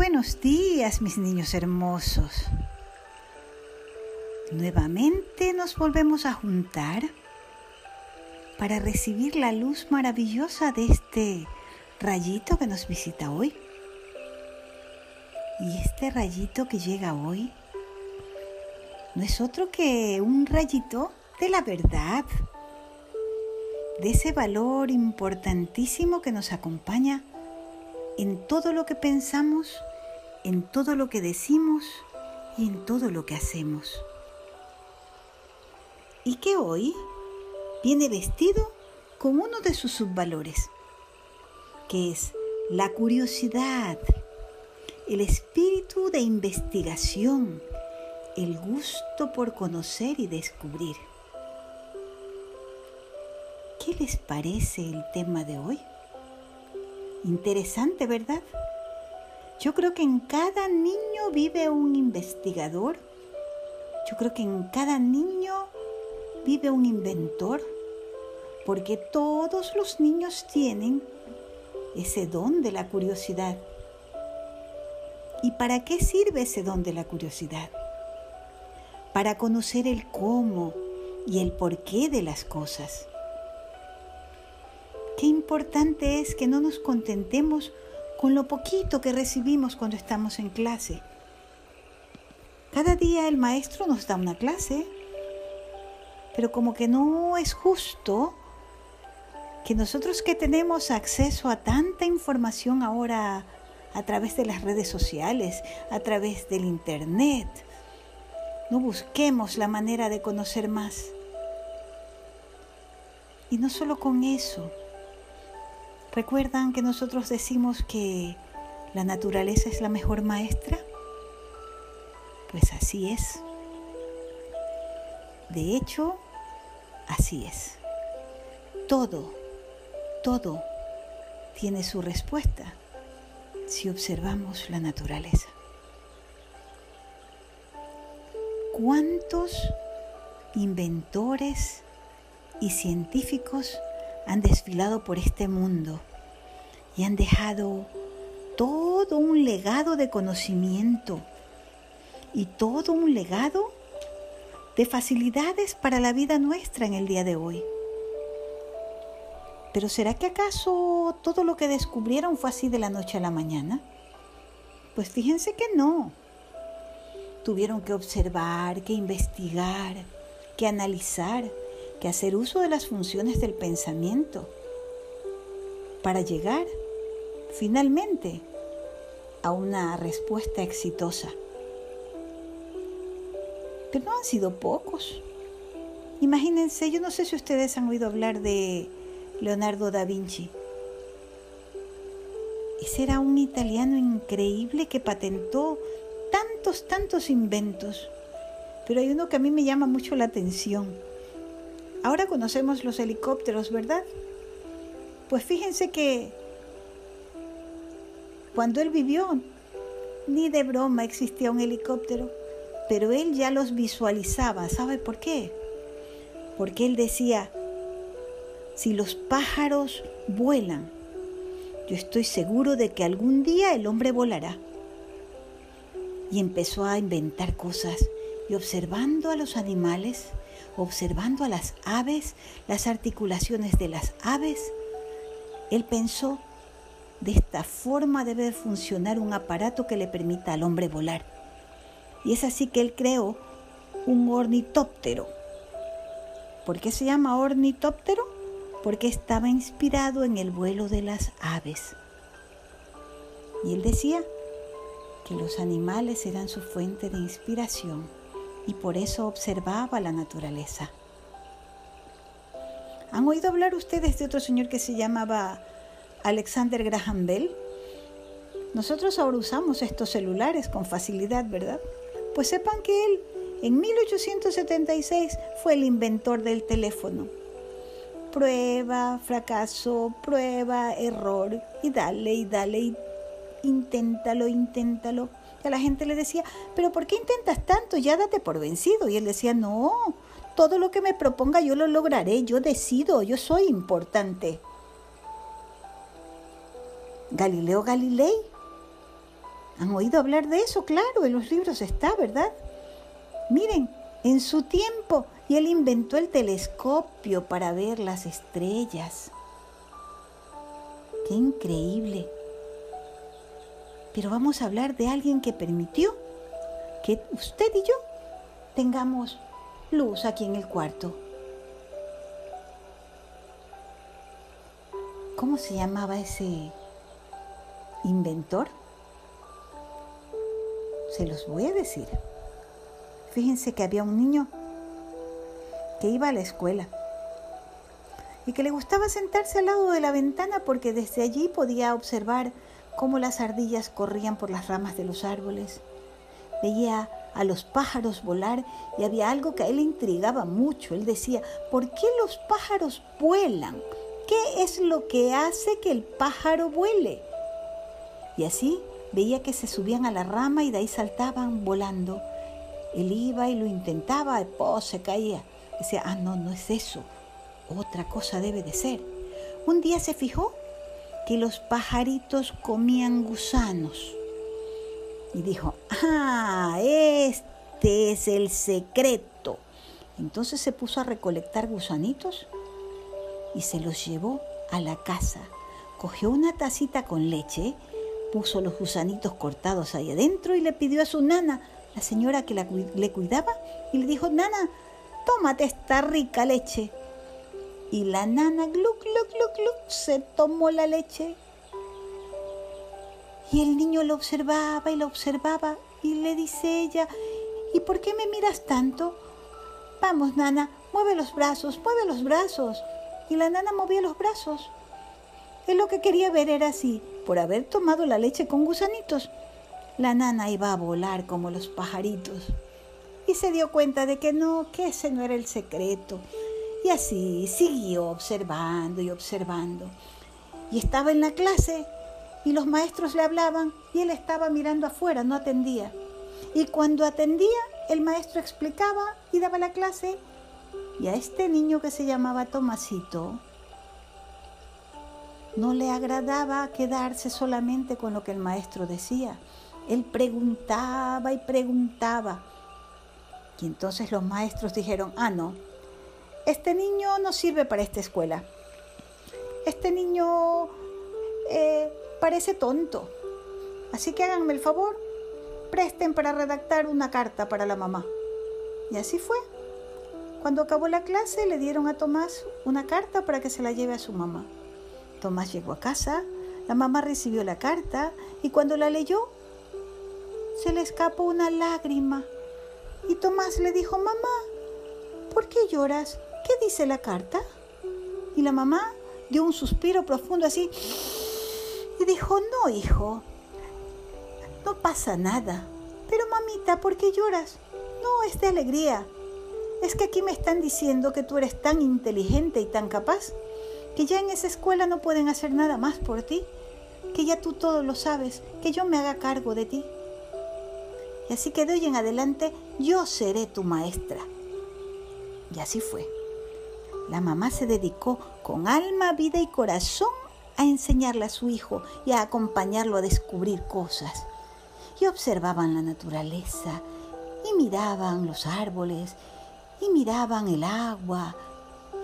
buenos días, mis niños hermosos. Nuevamente nos volvemos a juntar para recibir la luz maravillosa de este rayito que nos visita hoy. Y este rayito que llega hoy no es otro que un rayito de la verdad, de ese valor importantísimo que nos acompaña en todo lo que pensamos, en todo lo que decimos y en todo lo que hacemos. Y que hoy viene vestido con uno de sus subvalores, que es la curiosidad, el espíritu de investigación, el gusto por conocer y descubrir. ¿Qué les parece el tema de hoy? Interesante, ¿verdad? Yo creo que en cada niño vive un investigador. Yo creo que en cada niño vive un inventor. Porque todos los niños tienen ese don de la curiosidad. ¿Y para qué sirve ese don de la curiosidad? Para conocer el cómo y el porqué de las cosas. Qué importante es que no nos contentemos con lo poquito que recibimos cuando estamos en clase. Cada día el maestro nos da una clase, pero como que no es justo que nosotros que tenemos acceso a tanta información ahora a través de las redes sociales, a través del Internet, no busquemos la manera de conocer más. Y no solo con eso, ¿Recuerdan que nosotros decimos que la naturaleza es la mejor maestra? Pues así es. De hecho, así es. Todo, todo tiene su respuesta si observamos la naturaleza. ¿Cuántos inventores y científicos han desfilado por este mundo y han dejado todo un legado de conocimiento y todo un legado de facilidades para la vida nuestra en el día de hoy. Pero ¿será que acaso todo lo que descubrieron fue así de la noche a la mañana? Pues fíjense que no. Tuvieron que observar, que investigar, que analizar, que hacer uso de las funciones del pensamiento para llegar finalmente a una respuesta exitosa. Pero no han sido pocos. Imagínense, yo no sé si ustedes han oído hablar de Leonardo da Vinci. Ese era un italiano increíble que patentó tantos, tantos inventos. Pero hay uno que a mí me llama mucho la atención Ahora conocemos los helicópteros, ¿verdad? Pues fíjense que cuando él vivió, ni de broma existía un helicóptero, pero él ya los visualizaba. ¿Sabe por qué? Porque él decía, si los pájaros vuelan, yo estoy seguro de que algún día el hombre volará. Y empezó a inventar cosas y observando a los animales, observando a las aves, las articulaciones de las aves, él pensó, de esta forma debe funcionar un aparato que le permita al hombre volar. Y es así que él creó un ornitóptero. ¿Por qué se llama ornitóptero? Porque estaba inspirado en el vuelo de las aves. Y él decía que los animales eran su fuente de inspiración y por eso observaba la naturaleza. ¿Han oído hablar ustedes de otro señor que se llamaba Alexander Graham Bell? Nosotros ahora usamos estos celulares con facilidad, ¿verdad? Pues sepan que él en 1876 fue el inventor del teléfono. Prueba, fracaso, prueba, error, y dale, y dale, y inténtalo, inténtalo la gente le decía, pero ¿por qué intentas tanto? Ya date por vencido. Y él decía, no, todo lo que me proponga yo lo lograré, yo decido, yo soy importante. Galileo Galilei ¿Han oído hablar de eso? Claro, en los libros está, ¿verdad? Miren, en su tiempo, y él inventó el telescopio para ver las estrellas. ¡Qué increíble! Pero vamos a hablar de alguien que permitió que usted y yo tengamos luz aquí en el cuarto. ¿Cómo se llamaba ese inventor? Se los voy a decir. Fíjense que había un niño que iba a la escuela y que le gustaba sentarse al lado de la ventana porque desde allí podía observar cómo las ardillas corrían por las ramas de los árboles. Veía a los pájaros volar y había algo que a él intrigaba mucho. Él decía, ¿por qué los pájaros vuelan? ¿Qué es lo que hace que el pájaro vuele? Y así veía que se subían a la rama y de ahí saltaban volando. Él iba y lo intentaba, y se caía. Decía, ah, no, no es eso. Otra cosa debe de ser. Un día se fijó que los pajaritos comían gusanos. Y dijo, ah, este es el secreto. Entonces se puso a recolectar gusanitos y se los llevó a la casa. Cogió una tacita con leche puso los gusanitos cortados ahí adentro y le pidió a su nana, la señora que le cuidaba, y le dijo, nana, tómate esta rica leche. Y la nana, gluc, gluc, gluc, gluc, se tomó la leche. Y el niño lo observaba y lo observaba y le dice ella, ¿y por qué me miras tanto? Vamos, nana, mueve los brazos, mueve los brazos. Y la nana movía los brazos. Él lo que quería ver era así, por haber tomado la leche con gusanitos, la nana iba a volar como los pajaritos. Y se dio cuenta de que no, que ese no era el secreto. Y así siguió observando y observando. Y estaba en la clase y los maestros le hablaban y él estaba mirando afuera, no atendía. Y cuando atendía, el maestro explicaba y daba la clase. Y a este niño que se llamaba Tomasito, no le agradaba quedarse solamente con lo que el maestro decía. Él preguntaba y preguntaba. Y entonces los maestros dijeron, ah, no, este niño no sirve para esta escuela. Este niño eh, parece tonto. Así que háganme el favor, presten para redactar una carta para la mamá. Y así fue. Cuando acabó la clase le dieron a Tomás una carta para que se la lleve a su mamá. Tomás llegó a casa, la mamá recibió la carta y cuando la leyó, se le escapó una lágrima. Y Tomás le dijo, mamá, ¿por qué lloras? ¿Qué dice la carta? Y la mamá dio un suspiro profundo así y dijo, no, hijo, no pasa nada. Pero mamita, ¿por qué lloras? No, es de alegría. Es que aquí me están diciendo que tú eres tan inteligente y tan capaz que ya en esa escuela no pueden hacer nada más por ti, que ya tú todo lo sabes, que yo me haga cargo de ti. Y así que de hoy en adelante yo seré tu maestra. Y así fue. La mamá se dedicó con alma, vida y corazón a enseñarle a su hijo y a acompañarlo a descubrir cosas. Y observaban la naturaleza, y miraban los árboles, y miraban el agua,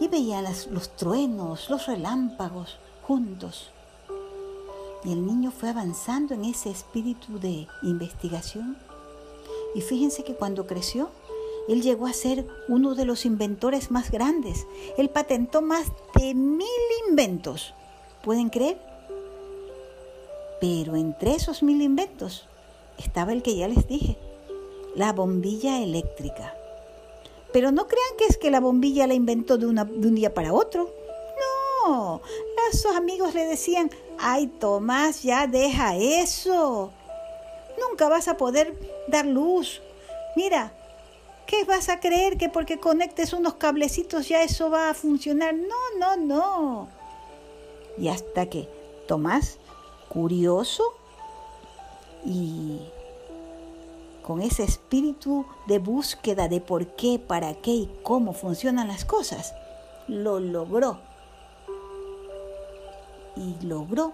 y veía los truenos, los relámpagos juntos. Y el niño fue avanzando en ese espíritu de investigación. Y fíjense que cuando creció, él llegó a ser uno de los inventores más grandes. Él patentó más de mil inventos. ¿Pueden creer? Pero entre esos mil inventos estaba el que ya les dije, la bombilla eléctrica. Pero no crean que es que la bombilla la inventó de, un día para otro. No, sus amigos le decían, ay Tomás, ya deja eso. Nunca vas a poder dar luz. Mira, ¿qué vas a creer que porque conectes unos cablecitos ya eso va a funcionar? No, no, no. Y hasta que Tomás, curioso y con ese espíritu de búsqueda de por qué, para qué y cómo funcionan las cosas, lo logró. Y logró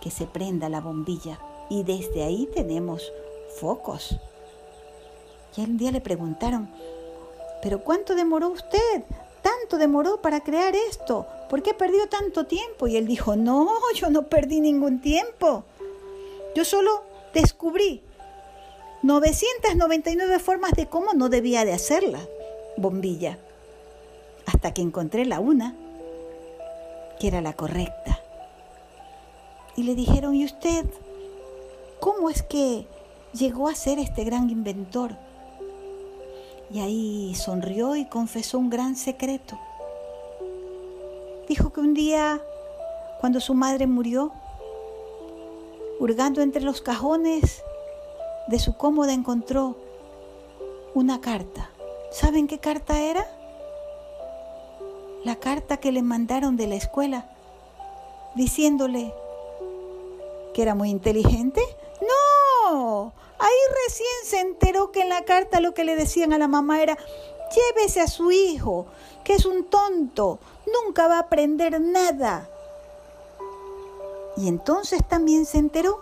que se prenda la bombilla y desde ahí tenemos focos. Y un día le preguntaron, ¿pero cuánto demoró usted? ¿Tanto demoró para crear esto? ¿Por qué perdió tanto tiempo? Y él dijo, no, yo no perdí ningún tiempo. Yo solo descubrí 999 formas de cómo no debía de hacerla, bombilla, hasta que encontré la una, que era la correcta. Y le dijeron, ¿y usted cómo es que llegó a ser este gran inventor? Y ahí sonrió y confesó un gran secreto. Dijo que un día, cuando su madre murió, hurgando entre los cajones de su cómoda, encontró una carta. ¿Saben qué carta era? La carta que le mandaron de la escuela, diciéndole que era muy inteligente. No, Ahí recién se enteró que en la carta lo que le decían a la mamá era, llévese a su hijo, que es un tonto, nunca va a aprender nada. Y entonces también se enteró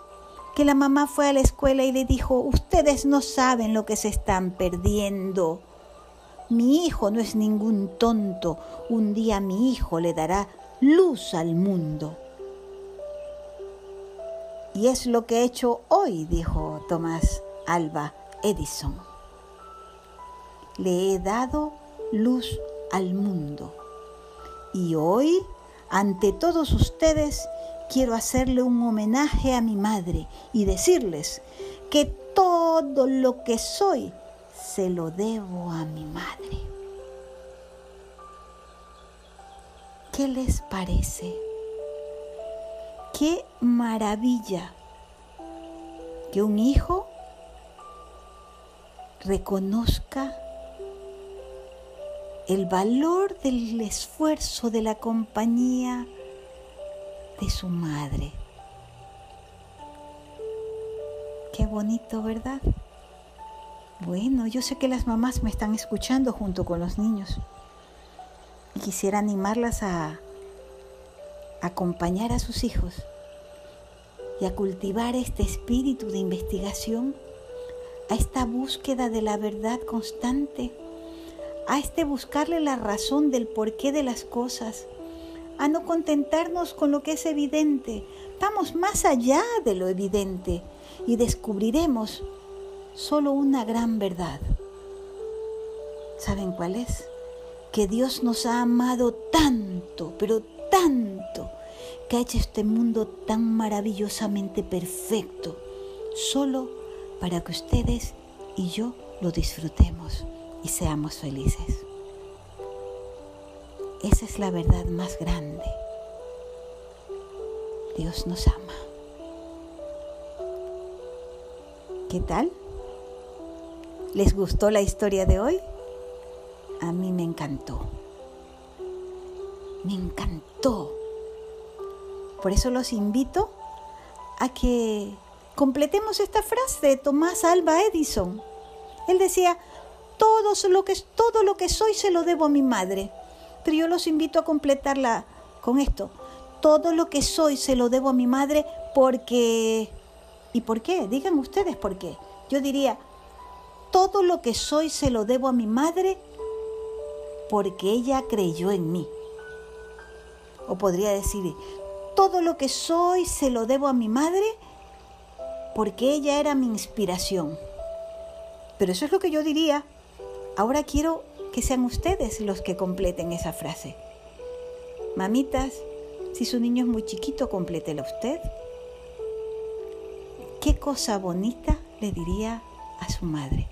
que la mamá fue a la escuela y le dijo, ustedes no saben lo que se están perdiendo. Mi hijo no es ningún tonto, un día mi hijo le dará luz al mundo. Y es lo que he hecho hoy, dijo Tomás Alba Edison. Le he dado luz al mundo. Y hoy, ante todos ustedes, quiero hacerle un homenaje a mi madre y decirles que todo lo que soy se lo debo a mi madre. ¿Qué les parece? Qué maravilla que un hijo reconozca el valor del esfuerzo de la compañía de su madre. Qué bonito, ¿verdad? Bueno, yo sé que las mamás me están escuchando junto con los niños y quisiera animarlas a acompañar a sus hijos y a cultivar este espíritu de investigación, a esta búsqueda de la verdad constante, a este buscarle la razón del porqué de las cosas, a no contentarnos con lo que es evidente, vamos más allá de lo evidente y descubriremos solo una gran verdad. ¿Saben cuál es? Que Dios nos ha amado pero tanto, que ha hecho este mundo tan maravillosamente perfecto, solo para que ustedes y yo lo disfrutemos y seamos felices. Esa es la verdad más grande. Dios nos ama. ¿Qué tal? ¿Les gustó la historia de hoy? A mí me encantó. Me encantó. Por eso los invito a que completemos esta frase de Tomás Alba Edison. Él decía, todo lo que, todo lo que soy se lo debo a mi madre. Pero yo los invito a completarla con esto. Todo lo que soy se lo debo a mi madre porque... ¿Y por qué? Digan ustedes por qué. Yo diría, todo lo que soy se lo debo a mi madre porque ella creyó en mí. O podría decir, todo lo que soy se lo debo a mi madre porque ella era mi inspiración. Pero eso es lo que yo diría. Ahora quiero que sean ustedes los que completen esa frase. Mamitas, si su niño es muy chiquito, complétela usted. ¿Qué cosa bonita le diría a su madre?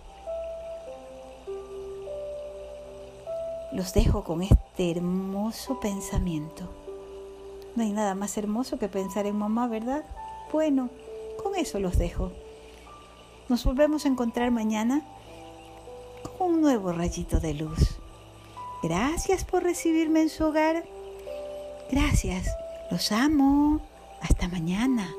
Los dejo con este hermoso pensamiento. No hay nada más hermoso que pensar en mamá, ¿verdad? Bueno, con eso los dejo. Nos volvemos a encontrar mañana con un nuevo rayito de luz. Gracias por recibirme en su hogar. Gracias. Los amo. Hasta mañana.